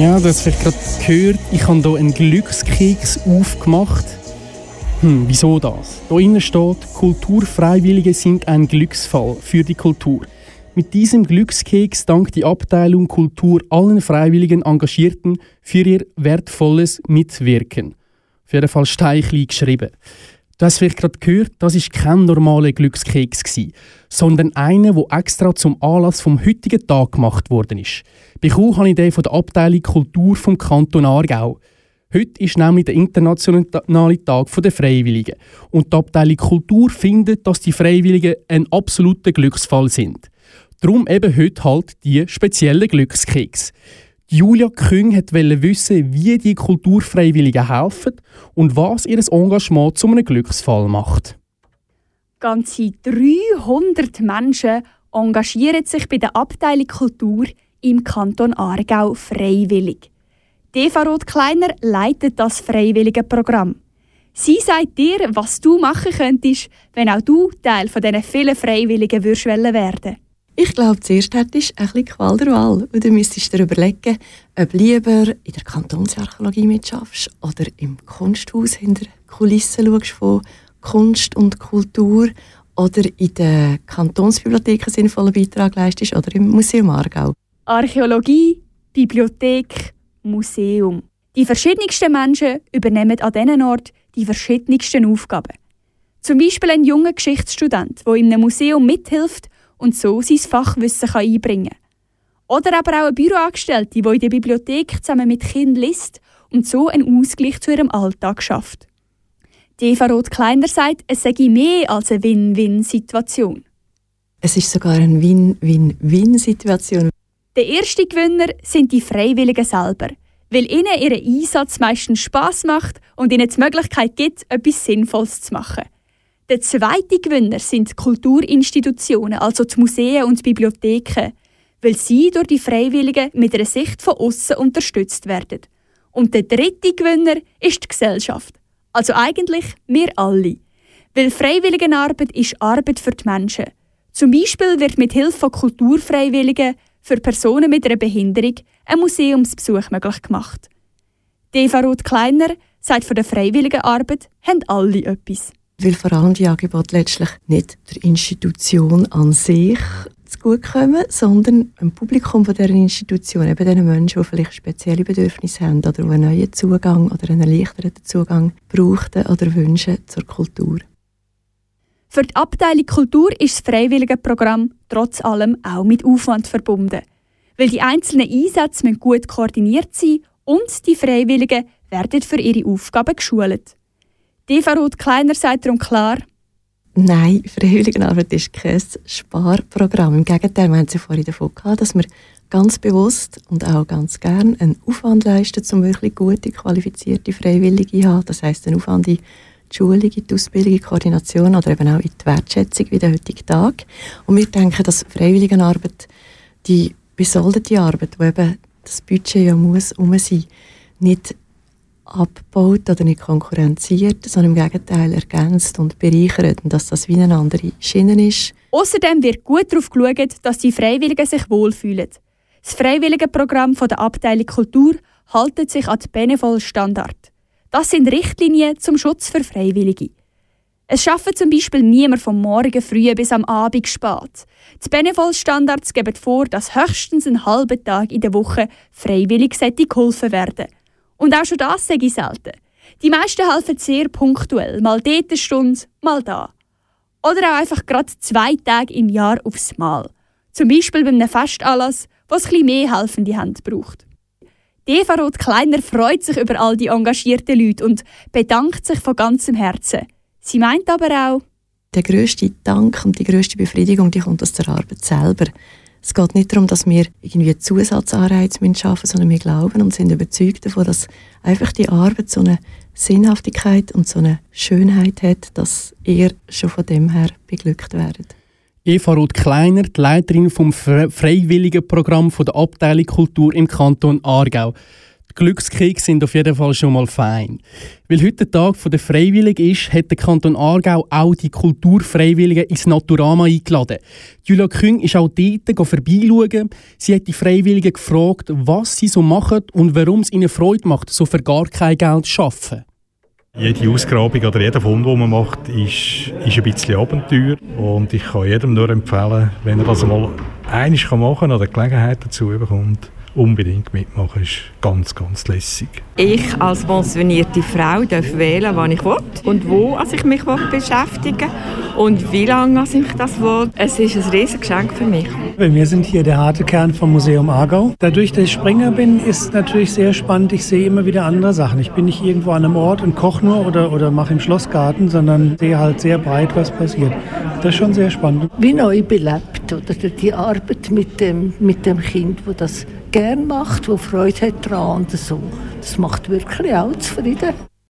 Ja, das hast gerade gehört. Ich habe hier einen Glückskeks aufgemacht. Hm, wieso das? Da innen steht, Kulturfreiwillige sind ein Glücksfall für die Kultur. Mit diesem Glückskeks dankt die Abteilung Kultur allen freiwilligen Engagierten für ihr wertvolles Mitwirken. Auf jeden Fall Steichli geschrieben. Du hast vielleicht gerade gehört, das ist kein normaler Glückskeks gewesen, sondern einer, der extra zum Anlass vom heutigen Tag gemacht worden ist. Bekommen habe ich den von der Abteilung Kultur vom Kanton Aargau. Heute ist nämlich der internationale Tag der Freiwilligen. Und die Abteilung Kultur findet, dass die Freiwilligen ein absoluter Glücksfall sind. Darum eben heute halt die speziellen Glückskeks. Julia Küng wollte wissen, wie die Kulturfreiwilligen helfen und was ihr Engagement zu einem Glücksfall macht. Ganze 300 Menschen engagieren sich bei der Abteilung Kultur im Kanton Aargau freiwillig. Eva Roth-Kleiner leitet das freiwillige Programm. Sie sagt dir, was du machen könntest, wenn auch du Teil von diesen vielen Freiwilligen würdest werden Ich glaube, zuerst hättest du ein bisschen Qual der Wahl. Und du müsstest dir überlegen, ob du lieber in der Kantonsarchäologie mitschaffst oder im Kunsthaus hinter Kulissen schaust von Kunst und Kultur oder in der Kantonsbibliothek einen sinnvollen Beitrag leistest oder im Museum Aargau. Archäologie, Bibliothek, Museum. Die verschiedensten Menschen übernehmen an diesen Ort die verschiedensten Aufgaben. Zum Beispiel ein junger Geschichtsstudent, der in einem Museum mithilft und so sein Fachwissen einbringen kann. Oder aber auch eine Büroangestellte, die in der Bibliothek zusammen mit Kindern liest und so einen Ausgleich zu ihrem Alltag schafft. Die Eva Roth-Kleiner sagt, es sei mehr als eine Win-Win-Situation. Es ist sogar eine Win-Win-Win-Situation. Der erste Gewinner sind die Freiwilligen selber, weil ihnen ihr Einsatz meistens Spaß macht und ihnen die Möglichkeit gibt, etwas Sinnvolles zu machen. Der zweite Gewinner sind die Kulturinstitutionen, also die Museen und Bibliotheken, weil sie durch die Freiwilligen mit einer Sicht von außen unterstützt werden. Und der dritte Gewinner ist die Gesellschaft, also eigentlich wir alle. Weil Freiwilligenarbeit ist Arbeit für die Menschen. Zum Beispiel wird mit Hilfe von Kulturfreiwilligen für Personen mit einer Behinderung ein Museumsbesuch möglich gemacht. Eva Roth-Kleiner sagt, von der freiwilligen Arbeit haben alle etwas. Weil vor allem die Angebote letztlich nicht der Institution an sich gut kommen, sondern dem Publikum von dieser Institution, eben den Menschen, die vielleicht spezielle Bedürfnisse haben oder einen neuen Zugang oder einen erleichterten Zugang brauchten oder wünschen zur Kultur. Für die Abteilung Kultur ist das freiwillige Programm trotz allem auch mit Aufwand verbunden. Weil die einzelnen Einsätze gut koordiniert sein und die Freiwilligen werden für ihre Aufgaben geschult. Eva Ruth Kleiner sagt darum klar, Nein, Freiwilligenarbeit ist kein Sparprogramm. Im Gegenteil, wir haben es ja vorhin davon gehabt, dass wir ganz bewusst und auch ganz gern einen Aufwand leisten, um wirklich gute, qualifizierte Freiwillige zu haben. Das heisst, einen Aufwand in die Schulung, in die Ausbildung, in die Koordination oder eben auch in die Wertschätzung wie der heutige Tag. Und wir denken, dass Freiwilligenarbeit, die besoldete Arbeit, wo eben das Budget ja muss um sein, nicht abbaut oder nicht konkurrenziert, sondern im Gegenteil ergänzt und bereichert und dass das wie eine andere Schiene ist. Außerdem wird gut darauf geschaut, dass die Freiwilligen sich wohlfühlen. Das Freiwilligenprogramm der Abteilung Kultur haltet sich an den Benevol-Standard. Das sind Richtlinien zum Schutz für Freiwillige. Es schafft zum Beispiel niemand vom Morgen früh bis am Abend spät. Die Benevol-Standards geben vor, dass höchstens einen halben Tag in der Woche freiwillig geholfen werden Und auch schon das sage ich selten. Die meisten helfen sehr punktuell, mal dort eine Stunde, mal da. Oder auch einfach gerade zwei Tage im Jahr aufs Mal. Zum Beispiel bei einem Festanlass, wo es ein mehr helfende Hand braucht. Eva Roth Kleiner freut sich über all die engagierten Leute und bedankt sich von ganzem Herzen. Sie meint aber auch, der größte Dank und die größte Befriedigung, die kommt aus der Arbeit selber. Es geht nicht darum, dass wir irgendwie Zusatzanreize schaffen sondern wir glauben und sind überzeugt davon, dass einfach die Arbeit so eine Sinnhaftigkeit und so eine Schönheit hat, dass ihr schon von dem her beglückt werdet. Eva Roth Kleiner, die Leiterin vom Freiwilligenprogramm der Abteilung Kultur im Kanton Aargau. Die Glückskekse sind auf jeden Fall schon mal fein. Weil heute der Tag der Freiwilligen ist, hat der Kanton Aargau auch die Kulturfreiwilligen ins Naturama eingeladen. Julia Küng ist auch dort vorbeischauen. Sie hat die Freiwilligen gefragt, was sie so machen und warum es ihnen Freude macht, so für gar kein Geld zu arbeiten. Jede Ausgrabung oder jeder Fund, den man macht, ist, ist ein bisschen Abenteuer. Und ich kann jedem nur empfehlen, wenn er das mal einig machen kann oder Gelegenheit dazu bekommt, unbedingt mitmachen. ist ganz, ganz lässig. Ich als pensionierte Frau darf wählen, wann ich will und wo also ich mich beschäftigen will und wie lange ich das will. Es ist ein riesiges Geschenk für mich. Wir sind hier der harte Kern vom Museum Aargau. Dadurch, dass ich Springer bin, ist natürlich sehr spannend. Ich sehe immer wieder andere Sachen. Ich bin nicht irgendwo an einem Ort und koche nur oder, oder mache im Schlossgarten, sondern sehe halt sehr breit, was passiert. Das ist schon sehr spannend. Wie neu belebt oder die Arbeit mit dem, mit dem Kind, wo das gern macht, wo Freude hat daran und so. Das macht wirklich auch zufrieden.